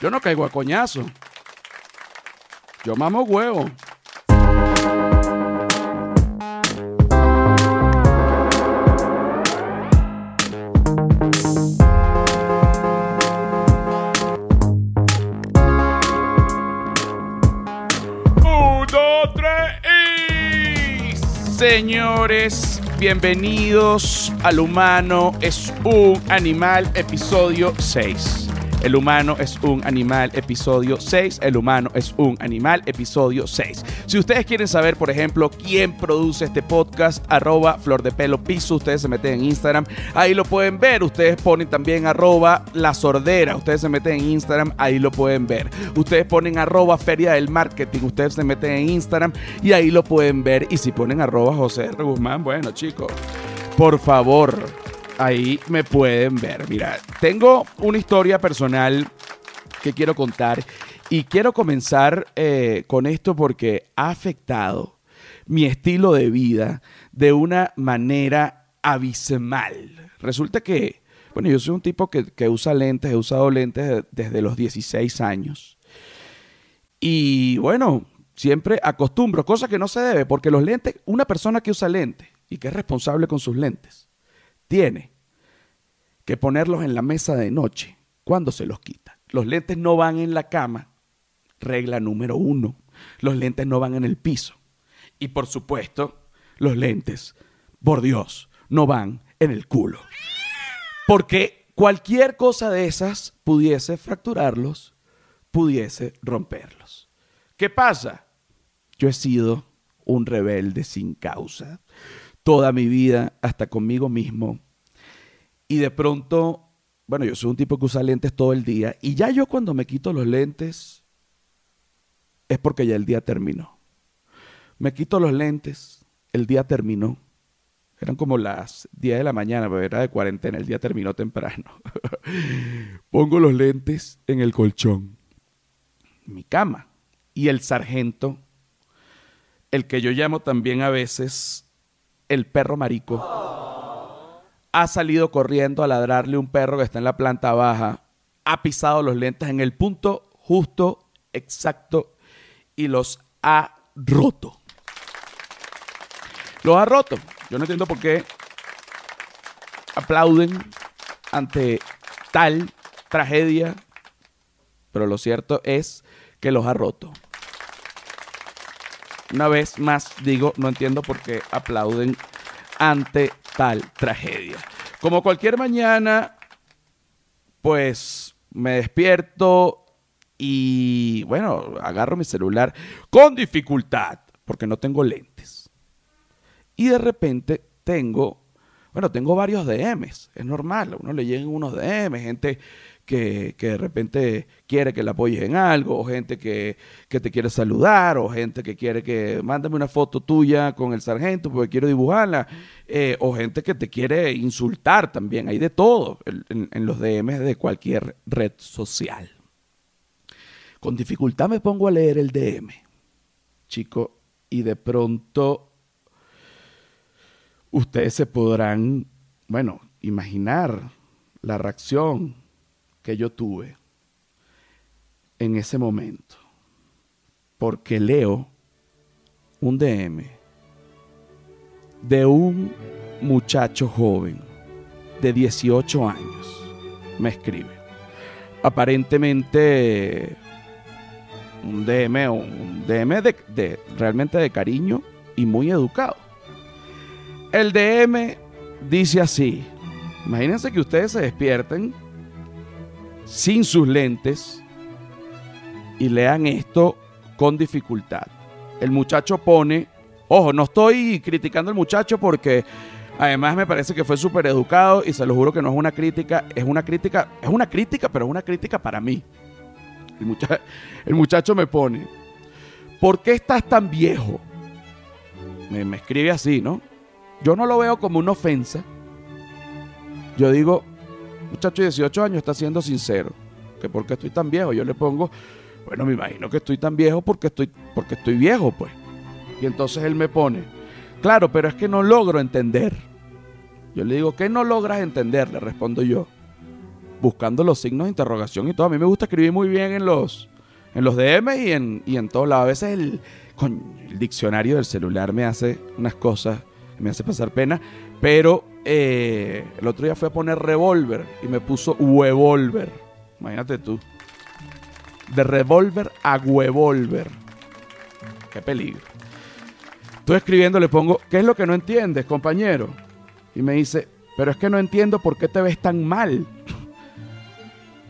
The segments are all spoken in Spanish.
Yo no caigo a coñazo. Yo mamo huevo. Uno, tres y... Señores, bienvenidos al Humano es un Animal, episodio 6. El humano es un animal, episodio 6. El humano es un animal, episodio 6. Si ustedes quieren saber, por ejemplo, quién produce este podcast, arroba flor de pelo piso, ustedes se meten en Instagram, ahí lo pueden ver. Ustedes ponen también arroba la sordera, ustedes se meten en Instagram, ahí lo pueden ver. Ustedes ponen arroba feria del marketing, ustedes se meten en Instagram y ahí lo pueden ver. Y si ponen arroba José R. Guzmán, bueno chicos, por favor, ahí me pueden ver. Mira, tengo una historia personal que quiero contar y quiero comenzar eh, con esto porque ha afectado mi estilo de vida de una manera abismal. Resulta que, bueno, yo soy un tipo que, que usa lentes, he usado lentes desde los 16 años. Y bueno, siempre acostumbro, cosa que no se debe, porque los lentes, una persona que usa lentes y que es responsable con sus lentes, tiene que ponerlos en la mesa de noche cuando se los quita. Los lentes no van en la cama, regla número uno. Los lentes no van en el piso. Y por supuesto, los lentes, por Dios, no van en el culo. Porque cualquier cosa de esas pudiese fracturarlos, pudiese romperlos. ¿Qué pasa? Yo he sido un rebelde sin causa toda mi vida, hasta conmigo mismo. Y de pronto, bueno, yo soy un tipo que usa lentes todo el día. Y ya yo cuando me quito los lentes, es porque ya el día terminó. Me quito los lentes, el día terminó. Eran como las 10 de la mañana, pero era de cuarentena, el día terminó temprano. Pongo los lentes en el colchón, mi cama. Y el sargento, el que yo llamo también a veces el perro marico ha salido corriendo a ladrarle un perro que está en la planta baja, ha pisado los lentes en el punto justo, exacto, y los ha roto. Los ha roto. Yo no entiendo por qué aplauden ante tal tragedia, pero lo cierto es que los ha roto. Una vez más digo, no entiendo por qué aplauden ante tal tragedia. Como cualquier mañana, pues me despierto y bueno, agarro mi celular con dificultad porque no tengo lentes. Y de repente tengo, bueno, tengo varios DMs, es normal, a uno le llegan unos DMs, gente que, de repente quiere que le apoyes en algo, o gente que, te quiere saludar, o gente que quiere que mándame una foto tuya con el sargento porque quiero dibujarla, eh, o gente que te quiere insultar también. Hay de todo en, en los DMs de cualquier red social. Con dificultad me pongo a leer el DM, chico, y de pronto ustedes se podrán, bueno, imaginar la reacción que yo tuve en ese momento. Porque leo un DM de un muchacho joven de 18 años. Me escribe. Aparentemente un DM, un DM de, realmente de cariño y muy educado. El DM dice así. Imagínense que ustedes se despierten sin sus lentes y lean esto con dificultad. El muchacho pone, ojo, no estoy criticando al muchacho porque además me parece que fue súper educado y se lo juro que no es una crítica, es una crítica, es una crítica, pero es una crítica para mí. El, muchacho, el muchacho me pone, ¿por qué estás tan viejo? Me escribe así, ¿no? Yo no lo veo como una ofensa. Yo digo, muchacho de 18 años está siendo sincero. Que porque estoy tan viejo, yo le pongo, bueno, me imagino que estoy tan viejo porque estoy, porque estoy viejo, pues. Y entonces él me pone, claro, pero es que no logro entender. Yo le digo, ¿qué no logras entender? Le respondo yo. buscando los signos de interrogación y todo. A mí me gusta escribir muy bien en los, en los DM y en, y en todos lados. A veces el, el diccionario del celular me hace unas cosas, me hace pasar pena, pero eh, el otro día fui a poner revólver y me puso huevolver. Imagínate tú. De revólver a huevolver. Qué peligro. Estoy escribiendo, le pongo, ¿qué es lo que no entiendes, compañero? Y me dice, pero es que no entiendo por qué te ves tan mal.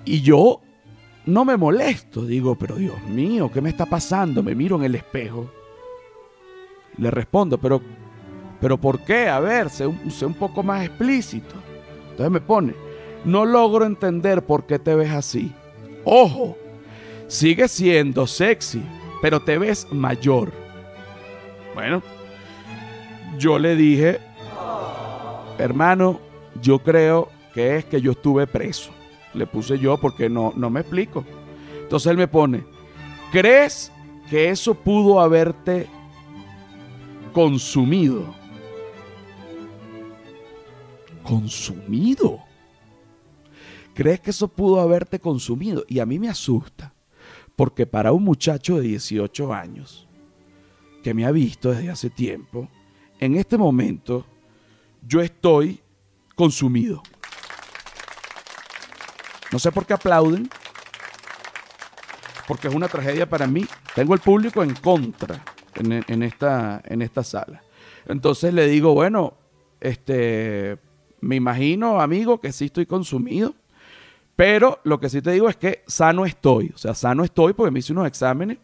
Y yo no me molesto, digo, pero Dios mío, ¿qué me está pasando? Me miro en el espejo. Le respondo, pero, pero ¿por qué? A ver, sé un, sé un poco más explícito. Entonces me pone, no logro entender por qué te ves así. Ojo, sigue siendo sexy, pero te ves mayor. Bueno, yo le dije, hermano, yo creo que es que yo estuve preso. Le puse yo porque no, no me explico. Entonces él me pone, ¿crees que eso pudo haberte consumido? ¿Consumido? ¿Crees que eso pudo haberte consumido? Y a mí me asusta, porque para un muchacho de 18 años, que me ha visto desde hace tiempo, en este momento yo estoy consumido. No sé por qué aplauden, porque es una tragedia para mí. Tengo el público en contra en, esta, en esta sala. Entonces le digo, bueno, este, me imagino, amigo, que sí estoy consumido, pero lo que sí te digo es que sano estoy. O sea, sano estoy porque me hice unos exámenes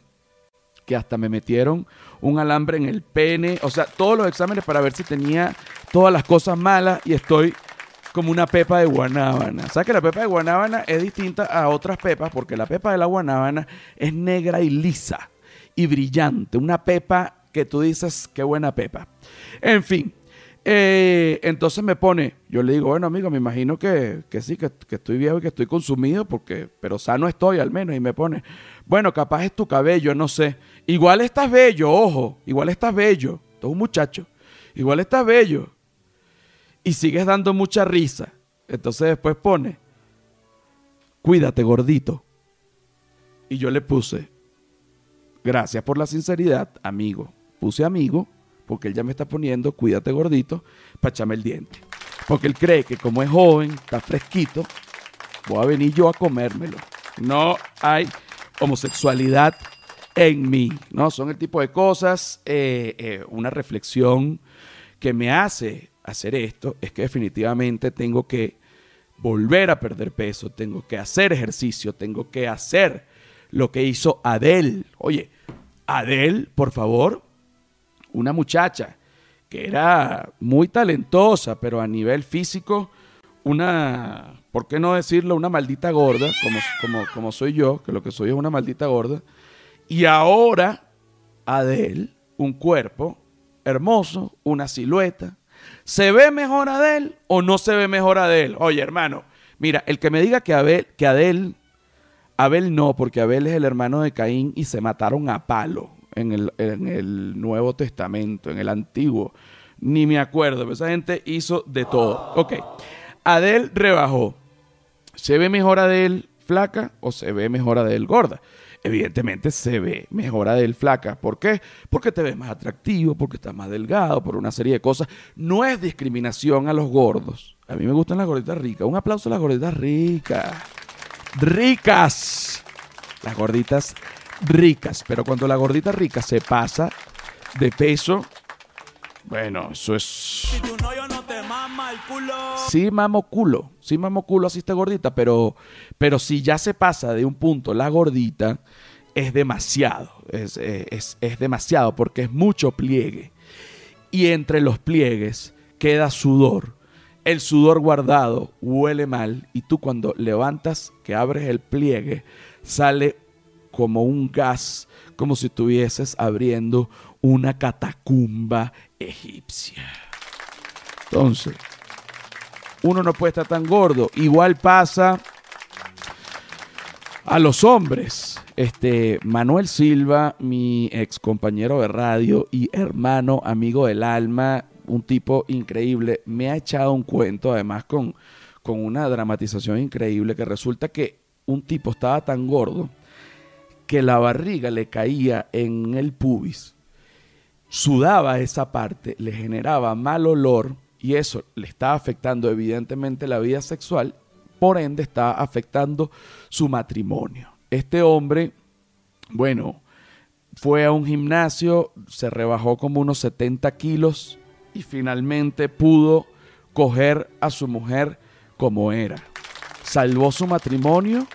que hasta me metieron un alambre en el pene. O sea, todos los exámenes para ver si tenía todas las cosas malas y estoy como una pepa de guanábana. ¿Sabes que la pepa de guanábana es distinta a otras pepas? Porque la pepa de la guanábana es negra y lisa y brillante. Una pepa que tú dices, qué buena pepa. En fin, eh, entonces me pone, yo le digo, bueno amigo, me imagino que, sí, que, que, estoy viejo y que estoy consumido, porque, pero sano estoy al menos. Y me pone, bueno, capaz es tu cabello, no sé. Igual estás bello, ojo, igual estás bello. Tú un muchacho. Igual estás bello y sigues dando mucha risa. Entonces después pone, cuídate gordito. Y yo le puse, gracias por la sinceridad, amigo. Puse amigo, porque él ya me está poniendo, cuídate gordito, para echarme el diente. Porque él cree que como es joven, está fresquito, voy a venir yo a comérmelo. No hay homosexualidad en mí, ¿no? Son el tipo de cosas, eh, eh, una reflexión que me hace hacer esto es que definitivamente tengo que volver a perder peso, tengo que hacer ejercicio, tengo que hacer lo que hizo Adele. Oye, Adele, por favor, una muchacha que era muy talentosa, pero a nivel físico, una, ¿por qué no decirlo? Una maldita gorda, como, como, como soy yo, que lo que soy es una maldita gorda. Y ahora, Adele, un cuerpo hermoso, una silueta, ¿Se ve mejor Adel o no se ve mejor Adel? Oye, hermano, mira, el que me diga que Abel, que Adel, Abel no, porque Abel es el hermano de Caín y se mataron a palo en el, en el Nuevo Testamento, en el Antiguo. Ni me acuerdo, pero esa gente hizo de todo. Ok, Adel rebajó. ¿Se ve mejor Adel flaca o se ve mejor Adel gorda? evidentemente se ve mejora del flaca. ¿Por qué? Porque te ves más atractivo, porque estás más delgado, por una serie de cosas. No es discriminación a los gordos. A mí me gustan las gorditas ricas. Un aplauso a las gorditas ricas. Ricas. Las gorditas ricas. Pero cuando la gordita rica se pasa de peso, bueno, eso es. Si tu novio no te mama el culo. Sí, mamo culo. Sí, mamo culo, así está gordita. Pero, pero si ya se pasa de un punto la gordita, es demasiado. Es, es, es demasiado porque es mucho pliegue. Y entre los pliegues queda sudor. El sudor guardado huele mal. Y tú, cuando levantas, que abres el pliegue, sale como un gas, como si estuvieses abriendo una catacumba egipcia. Entonces, uno no puede estar tan gordo. Igual pasa a los hombres. Este Manuel Silva, mi ex compañero de radio y hermano, amigo del alma, un tipo increíble, me ha echado un cuento además con, con una dramatización increíble que resulta que un tipo estaba tan gordo que la barriga le caía en el pubis, sudaba esa parte, le generaba mal olor y eso le estaba afectando evidentemente la vida sexual, por ende estaba afectando su matrimonio. Este hombre, bueno, fue a un gimnasio, se rebajó como unos 70 kilos y finalmente pudo coger a su mujer como era. Salvó su matrimonio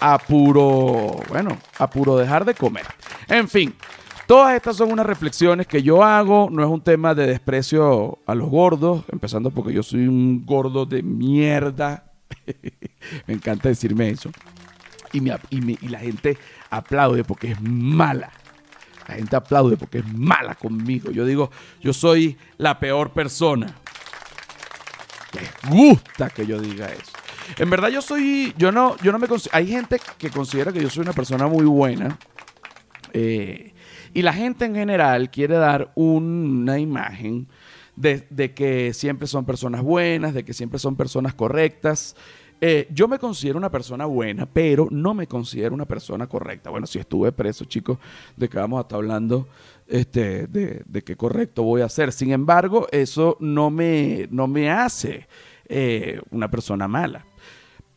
a puro, bueno, a puro dejar de comer. En fin, todas estas son unas reflexiones que yo hago. No es un tema de desprecio a los gordos, empezando porque yo soy un gordo de mierda. Me encanta decirme eso. Y, y la gente aplaude porque es mala. La gente aplaude porque es mala conmigo. Yo digo, yo soy la peor persona. Les gusta que yo diga eso. En verdad yo soy, yo no, yo no me hay gente que considera que yo soy una persona muy buena. Eh, y la gente en general quiere dar una imagen de, de, que siempre son personas buenas, de que siempre son personas correctas. Eh, yo me considero una persona buena, pero no me considero una persona correcta. Bueno, si estuve preso, chicos, de que vamos a estar hablando este, de, qué correcto voy a hacer. Sin embargo, eso no me, no me hace eh, una persona mala.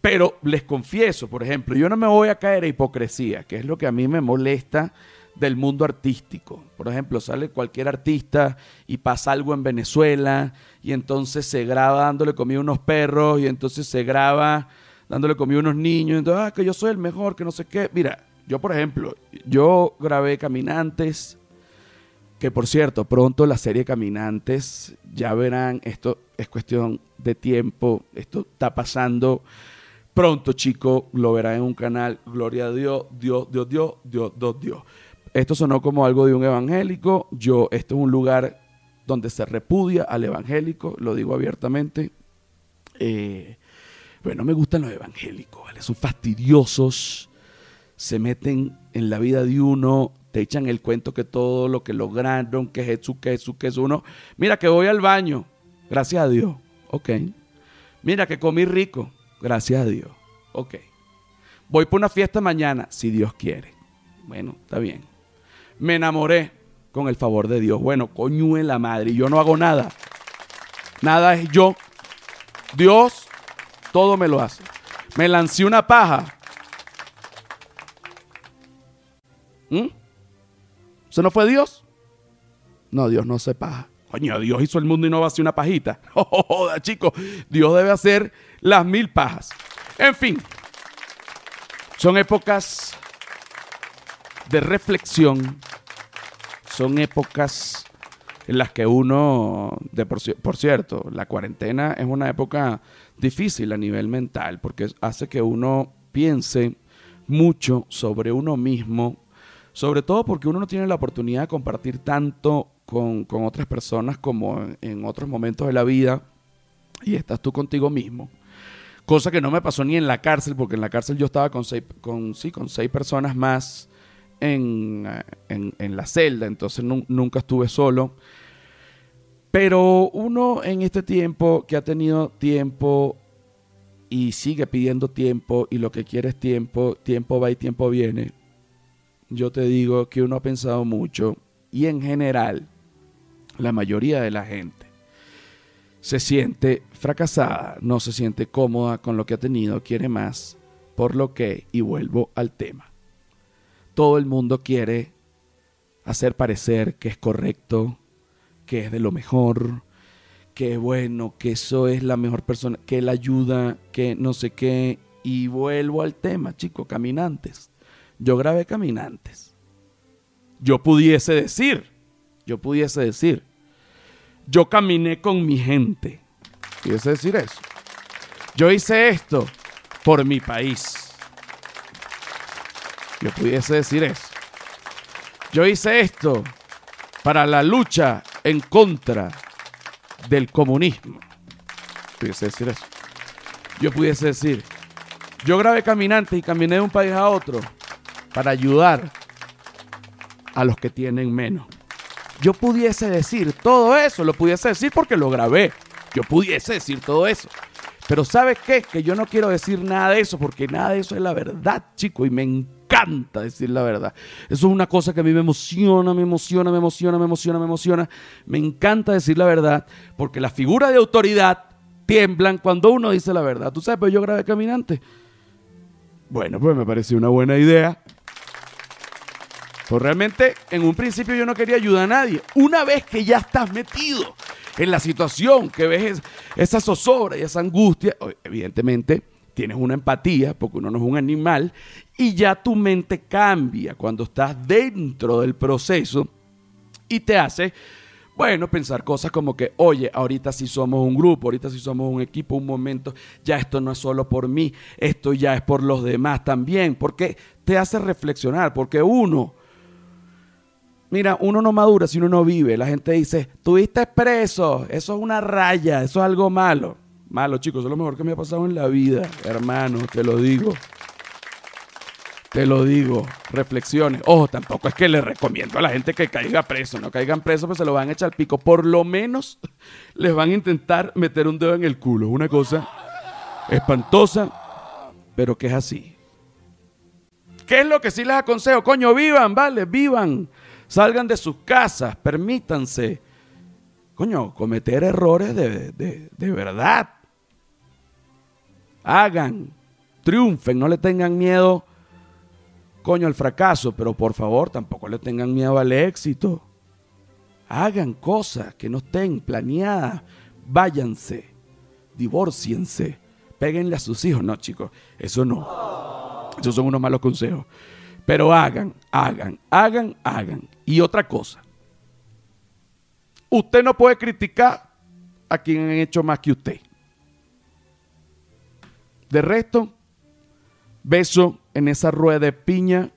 Pero les confieso, por ejemplo, yo no me voy a caer a hipocresía, que es lo que a mí me molesta del mundo artístico. Por ejemplo, sale cualquier artista y pasa algo en Venezuela y entonces se graba dándole comida a unos perros y entonces se graba dándole comida a unos niños. Entonces, ah, que yo soy el mejor, que no sé qué. Mira, yo por ejemplo, yo grabé Caminantes, que por cierto, pronto la serie Caminantes, ya verán, esto es cuestión de tiempo, esto está pasando pronto, chico, lo verán en un canal, gloria a Dios, Dios, Dios, Dios, Dios, Dios, Dios. Esto sonó como algo de un evangélico. Yo, esto es un lugar donde se repudia al evangélico, lo digo abiertamente. Eh, pero no me gustan los evangélicos, ¿vale? Son fastidiosos, se meten en la vida de uno, te echan el cuento que todo lo que lograron, que Jesús, que Jesús, que es uno. Mira que voy al baño, gracias a Dios, ok. Mira que comí rico, gracias a Dios, ok. Voy por una fiesta mañana, si Dios quiere. Bueno, está bien me enamoré con el favor de Dios. Bueno, coño en la madre, yo no hago nada. Nada es yo. Dios todo me lo hace. Me lancé una paja. ¿Mm? ¿Eso no fue Dios? No, Dios no se paja. Coño, Dios hizo el mundo y no va a hacer una pajita. Joda, chicos. Dios debe hacer las mil pajas. En fin, son épocas de reflexión son épocas en las que uno, de por, cierto, la cuarentena es una época difícil a nivel mental porque hace que uno piense mucho sobre uno mismo, sobre todo porque uno no tiene la oportunidad de compartir tanto con, otras personas como en, otros momentos de la vida y estás tú contigo mismo. Cosa que no me pasó ni en la cárcel, porque en la cárcel yo estaba con con, sí, con seis personas más en, la celda, entonces nunca estuve solo. Pero uno en este tiempo que ha tenido tiempo y sigue pidiendo tiempo y lo que quiere es tiempo, tiempo va y tiempo viene, yo te digo que uno ha pensado mucho y en general la mayoría de la gente se siente fracasada, no se siente cómoda con lo que ha tenido, quiere más, por lo que, y vuelvo al tema, todo el mundo quiere hacer parecer que es correcto, que es de lo mejor, que es bueno, que eso es la mejor persona, que él ayuda, que no sé qué. Y vuelvo al tema, chicos, caminantes. Yo grabé caminantes. Yo pudiese decir, yo pudiese decir, yo caminé con mi gente. Pudiese decir eso. Yo hice esto por mi país. Yo pudiese decir eso. Yo hice esto para la lucha en contra del comunismo. Pudiese decir eso. Yo pudiese decir, yo grabé caminante y caminé de un país a otro para ayudar a los que tienen menos. Yo pudiese decir todo eso, lo pudiese decir porque lo grabé. Yo pudiese decir todo eso. Pero ¿sabes qué? Que yo no quiero decir nada de eso, porque nada de eso es la verdad, chico, y me encanta decir la verdad. Eso es una cosa que a mí me emociona, me emociona, me emociona, me emociona, me emociona. Me encanta decir la verdad, porque las figuras de autoridad tiemblan cuando uno dice la verdad. Tú sabes, pero yo grabé Caminante. Bueno, pues me pareció una buena idea. Pues realmente, en un principio yo no quería ayudar a nadie. Una vez que ya estás metido en la situación, que ves esa zozobra y esa angustia, evidentemente tienes una empatía, porque uno no es un animal, y ya tu mente cambia cuando estás dentro del proceso y te hace, bueno, pensar cosas como que, oye, ahorita sí somos un grupo, ahorita sí somos un equipo, un momento, ya esto no es solo por mí, esto ya es por los demás también, porque te hace reflexionar, porque uno Mira, uno no madura si uno no vive. La gente dice, tuviste preso, eso es una raya, eso es algo malo. Malo, chicos, eso es lo mejor que me ha pasado en la vida, hermano, te lo digo. Te lo digo, reflexiones. Ojo, tampoco es que le recomiendo a la gente que caiga preso. No caigan preso, pues se lo van a echar al pico. Por lo menos les van a intentar meter un dedo en el culo. Una cosa espantosa, pero que es así. ¿Qué es lo que sí les aconsejo? Coño, vivan, vale, vivan. Salgan de sus casas, permítanse, coño, cometer errores de, de verdad. Hagan, triunfen, no le tengan miedo, coño, al fracaso, pero por favor tampoco le tengan miedo al éxito. Hagan cosas que no estén planeadas, váyanse, divórciense, péguenle a sus hijos. No, chicos, eso no. Esos son unos malos consejos. Pero hagan, hagan, hagan, hagan. Y otra cosa, usted no puede criticar a quien han hecho más que usted. De resto, beso en esa rueda de piña,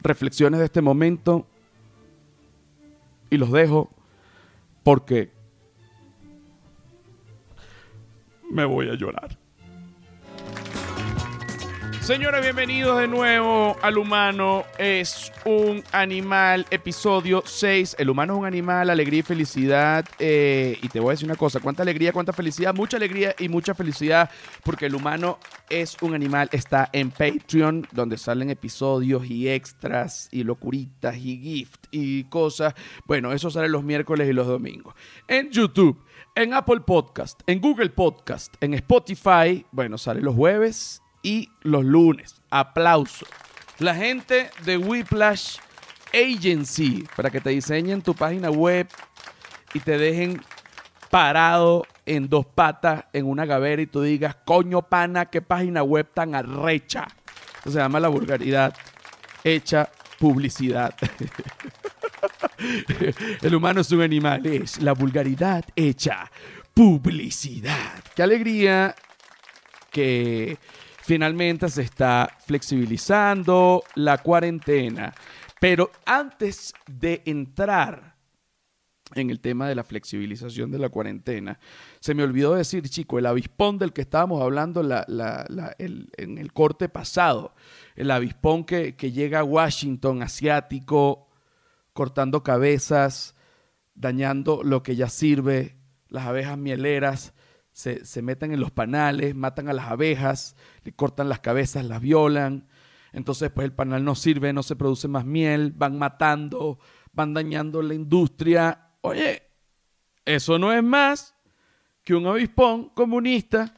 reflexiones de este momento y los dejo porque me voy a llorar. Señores, bienvenidos de nuevo al humano es un animal, episodio 6. El humano es un animal, alegría y felicidad. Eh, y te voy a decir una cosa, cuánta alegría, cuánta felicidad, mucha alegría y mucha felicidad, porque el humano es un animal, está en Patreon, donde salen episodios y extras y locuritas y gift y cosas. Bueno, eso sale los miércoles y los domingos. En YouTube, en Apple Podcast, en Google Podcast, en Spotify, bueno, sale los jueves y los lunes. Aplauso. La gente de Whiplash Agency, para que te diseñen tu página web y te dejen parado en dos patas en una gavera y tú digas, coño pana, qué página web tan arrecha. Eso se llama la vulgaridad hecha publicidad. El humano es un animal, es la vulgaridad hecha publicidad. Qué alegría que Finalmente se está flexibilizando la cuarentena. Pero antes de entrar en el tema de la flexibilización de la cuarentena, se me olvidó decir, chico, el avispón del que estábamos hablando en el corte pasado, el avispón que, que llega a Washington, asiático, cortando cabezas, dañando lo que ya sirve, las abejas mieleras, se, meten en los panales, matan a las abejas, le cortan las cabezas, las violan. Entonces, pues el panal no sirve, no se produce más miel, van matando, van dañando la industria. Oye, eso no es más que un avispón comunista.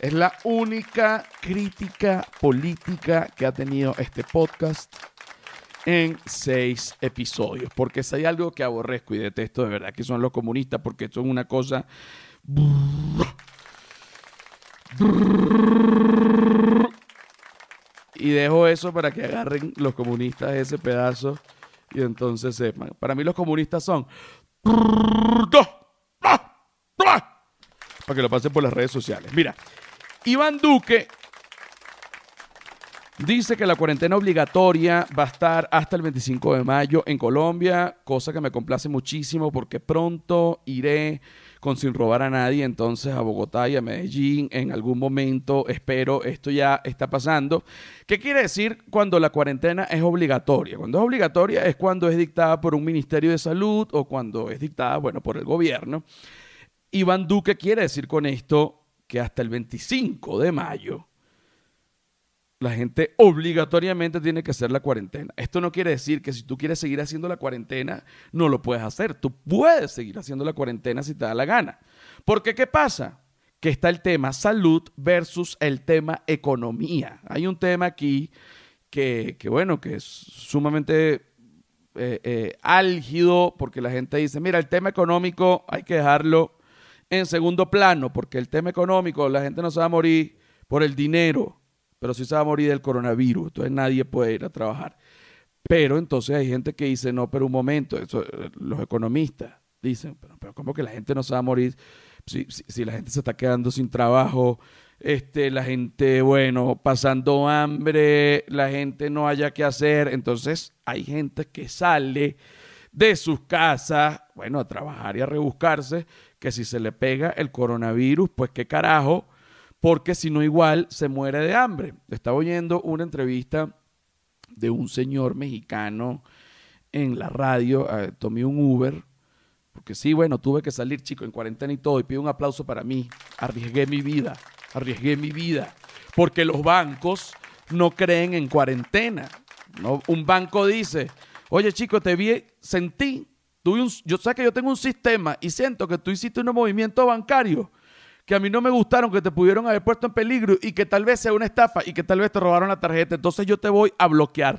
Es la única crítica política que ha tenido este podcast en seis episodios. Porque si hay algo que aborrezco y detesto de verdad, que son los comunistas, porque son una cosa y dejo eso para que agarren los comunistas ese pedazo y entonces sepan. Para mí los comunistas son... Para que lo pasen por las redes sociales. Mira, Iván Duque dice que la cuarentena obligatoria va a estar hasta el 25 de mayo en Colombia, cosa que me complace muchísimo porque pronto iré con sin robar a nadie, entonces a Bogotá y a Medellín en algún momento, espero, esto ya está pasando. ¿Qué quiere decir cuando la cuarentena es obligatoria? Cuando es obligatoria es cuando es dictada por un Ministerio de Salud o cuando es dictada, bueno, por el gobierno. Iván Duque quiere decir con esto que hasta el 25 de mayo la gente obligatoriamente tiene que hacer la cuarentena. Esto no quiere decir que si tú quieres seguir haciendo la cuarentena, no lo puedes hacer. Tú puedes seguir haciendo la cuarentena si te da la gana. Porque ¿qué pasa? Que está el tema salud versus el tema economía. Hay un tema aquí que, bueno, que es sumamente eh, eh, álgido porque la gente dice, mira, el tema económico hay que dejarlo en segundo plano porque el tema económico, la gente no se va a morir por el dinero pero sí se va a morir del coronavirus, entonces nadie puede ir a trabajar. Pero entonces hay gente que dice, no, pero un momento, eso, eh, los economistas dicen, pero, pero ¿cómo que la gente no se va a morir si, si, la gente se está quedando sin trabajo? Este, la gente, bueno, pasando hambre, la gente no haya que hacer. Entonces hay gente que sale de sus casas, bueno, a trabajar y a rebuscarse, que si se le pega el coronavirus, pues qué carajo, porque si no igual se muere de hambre. Estaba oyendo una entrevista de un señor mexicano en la radio, eh, tomé un Uber, porque sí, bueno, tuve que salir, chico, en cuarentena y todo, y pido un aplauso para mí. Arriesgué mi vida, arriesgué mi vida, porque los bancos no creen en cuarentena. Un banco dice, oye, chico, te vi, sentí, tuve un, yo sé que yo tengo un sistema y siento que tú hiciste un movimiento bancario que a mí no me gustaron, que te pudieron haber puesto en peligro y que tal vez sea una estafa y que tal vez te robaron la tarjeta. Entonces yo te voy a bloquear.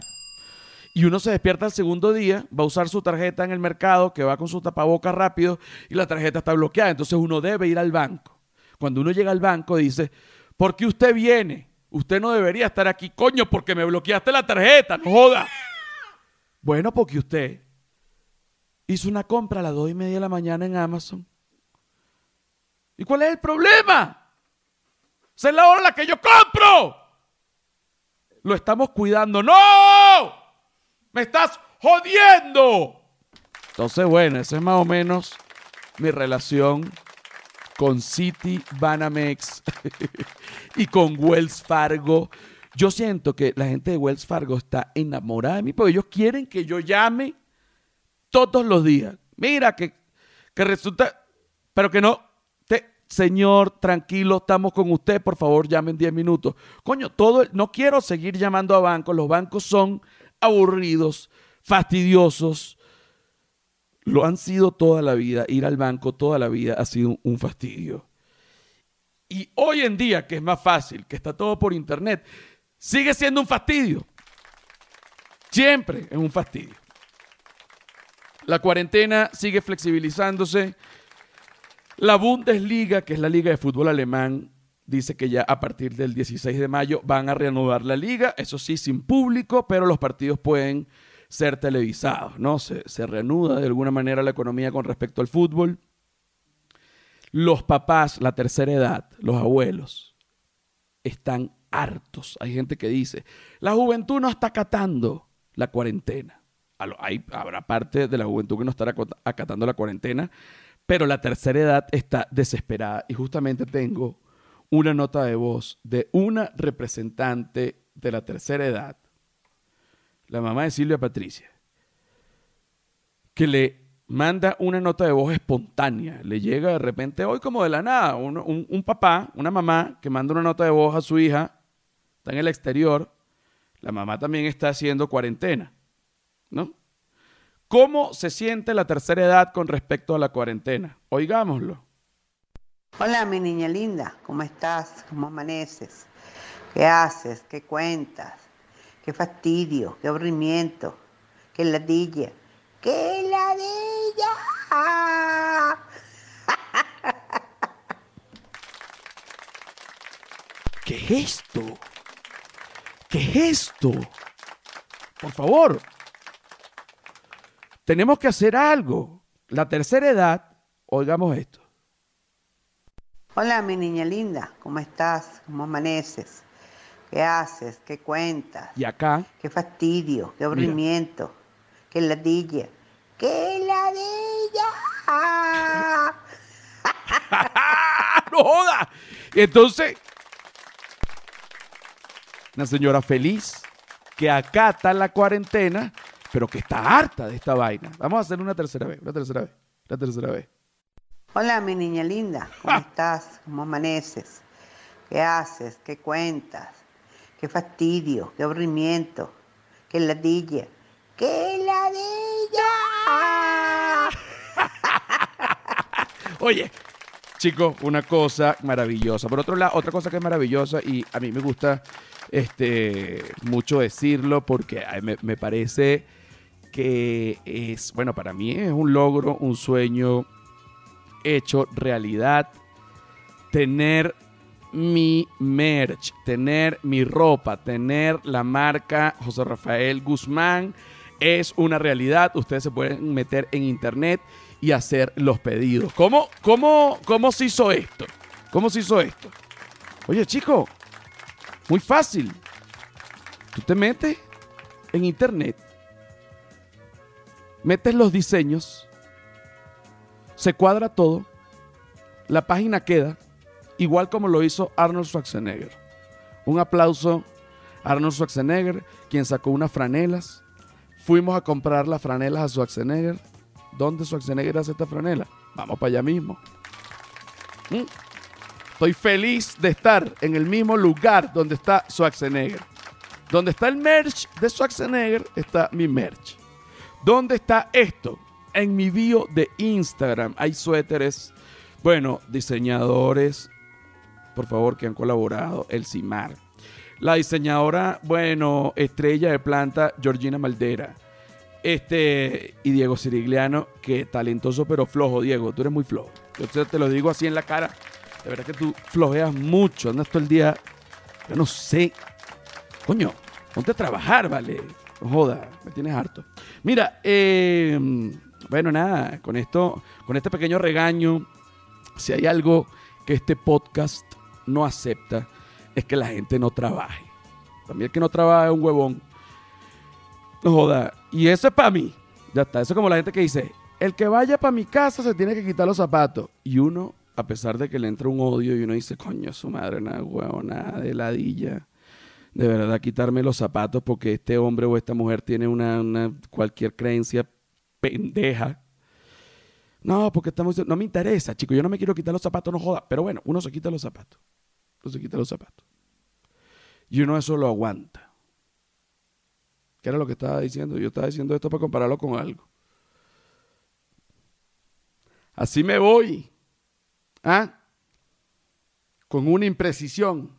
Y uno se despierta el segundo día, va a usar su tarjeta en el mercado, que va con su tapabocas rápido y la tarjeta está bloqueada. Entonces uno debe ir al banco. Cuando uno llega al banco dice, ¿por qué usted viene? Usted no debería estar aquí, coño, porque me bloqueaste la tarjeta, joda. Bueno, porque usted hizo una compra a las dos y media de la mañana en Amazon ¿Y cuál es el problema? Esa es la hora la que yo compro. Lo estamos cuidando. ¡No! ¡Me estás jodiendo! Entonces, bueno, esa es más o menos mi relación con City Banamex y con Wells Fargo. Yo siento que la gente de Wells Fargo está enamorada de mí porque ellos quieren que yo llame todos los días. Mira que, que resulta, pero que no, Señor, tranquilo, estamos con usted, por favor, llamen 10 minutos. Coño, todo, no quiero seguir llamando a bancos, los bancos son aburridos, fastidiosos. Lo han sido toda la vida, ir al banco toda la vida ha sido un fastidio. Y hoy en día, que es más fácil, que está todo por internet, sigue siendo un fastidio. Siempre es un fastidio. La cuarentena sigue flexibilizándose la Bundesliga, que es la liga de fútbol alemán, dice que ya a partir del 16 de mayo van a reanudar la liga, eso sí, sin público, pero los partidos pueden ser televisados, ¿no? Se, reanuda de alguna manera la economía con respecto al fútbol. Los papás, la tercera edad, los abuelos, están hartos. Hay gente que dice, la juventud no está acatando la cuarentena. Habrá parte de la juventud que no estará acatando la cuarentena, pero la tercera edad está desesperada y justamente tengo una nota de voz de una representante de la tercera edad, la mamá de Silvia Patricia, que le manda una nota de voz espontánea. Le llega de repente hoy como de la nada, un, papá, una mamá que manda una nota de voz a su hija, está en el exterior, la mamá también está haciendo cuarentena, ¿no? ¿Cómo se siente la tercera edad con respecto a la cuarentena? Oigámoslo. Hola, mi niña linda, ¿cómo estás? ¿Cómo amaneces? ¿Qué haces? ¿Qué cuentas? ¿Qué fastidio? ¿Qué aburrimiento? ¿Qué ladilla? ¿Qué ladilla? ¿Qué es esto? ¿Qué es esto? Por favor, tenemos que hacer algo. La tercera edad, oigamos esto. Hola, mi niña linda, ¿cómo estás? ¿Cómo amaneces? ¿Qué haces? ¿Qué cuentas? Y acá. Qué fastidio, qué aburrimiento, qué ladilla. ¡Qué ladilla! ¡No joda! Entonces, una señora feliz que acata la cuarentena pero que está harta de esta vaina. Vamos a hacer una tercera vez, una tercera vez, una tercera vez. Hola, mi niña linda, ¿cómo estás? ¿Cómo amaneces? ¿Qué haces? ¿Qué cuentas? ¿Qué fastidio? ¿Qué aburrimiento? ¿Qué ladilla? ¡Qué ladilla! Oye, chicos, una cosa maravillosa. Por otro lado, otra cosa que es maravillosa y a mí me gusta este, mucho decirlo porque me parece que es, bueno, para mí es un logro, un sueño hecho realidad. Tener mi merch, tener mi ropa, tener la marca José Rafael Guzmán es una realidad. Ustedes se pueden meter en internet y hacer los pedidos. ¿Cómo, cómo, cómo se hizo esto? ¿Cómo se hizo esto? Oye, chico, muy fácil. Tú te metes en internet, metes los diseños, se cuadra todo, la página queda igual como lo hizo Arnold Schwarzenegger. Un aplauso Arnold Schwarzenegger, quien sacó unas franelas. Fuimos a comprar las franelas a Schwarzenegger. ¿Dónde Schwarzenegger hace esta franela? Vamos para allá mismo. ¿Mm? Estoy feliz de estar en el mismo lugar donde está Schwarzenegger. Donde está el merch de Schwarzenegger, está mi merch. ¿Dónde está esto? En mi bio de Instagram hay suéteres, bueno, diseñadores, por favor, que han colaborado, el CIMAR. La diseñadora, bueno, estrella de planta, Georgina Maldera. Este, y Diego Sirigliano, que talentoso pero flojo, Diego, tú eres muy flojo. Yo te lo digo así en la cara. De verdad que tú flojeas mucho, andas todo el día. Yo no sé. Coño, ponte a trabajar, vale. Joda, me tienes harto. Mira, eh, bueno, nada, con esto, con este pequeño regaño, si hay algo que este podcast no acepta, es que la gente no trabaje. También el que no trabaja es un huevón. No joda. Y eso es para mí. Ya está. Eso es como la gente que dice, el que vaya para mi casa se tiene que quitar los zapatos. Y uno, a pesar de que le entra un odio y uno dice, coño, su madre, nada, huevón, nada de ladilla. De verdad, quitarme los zapatos porque este hombre o esta mujer tiene una, cualquier creencia pendeja. No, porque estamos no me interesa, chico, yo no me quiero quitar los zapatos, no joda. Pero bueno, uno se quita los zapatos. Uno se quita los zapatos. Y uno eso lo aguanta. ¿Qué era lo que estaba diciendo? Yo estaba diciendo esto para compararlo con algo. Así me voy. ¿Ah? Con una imprecisión.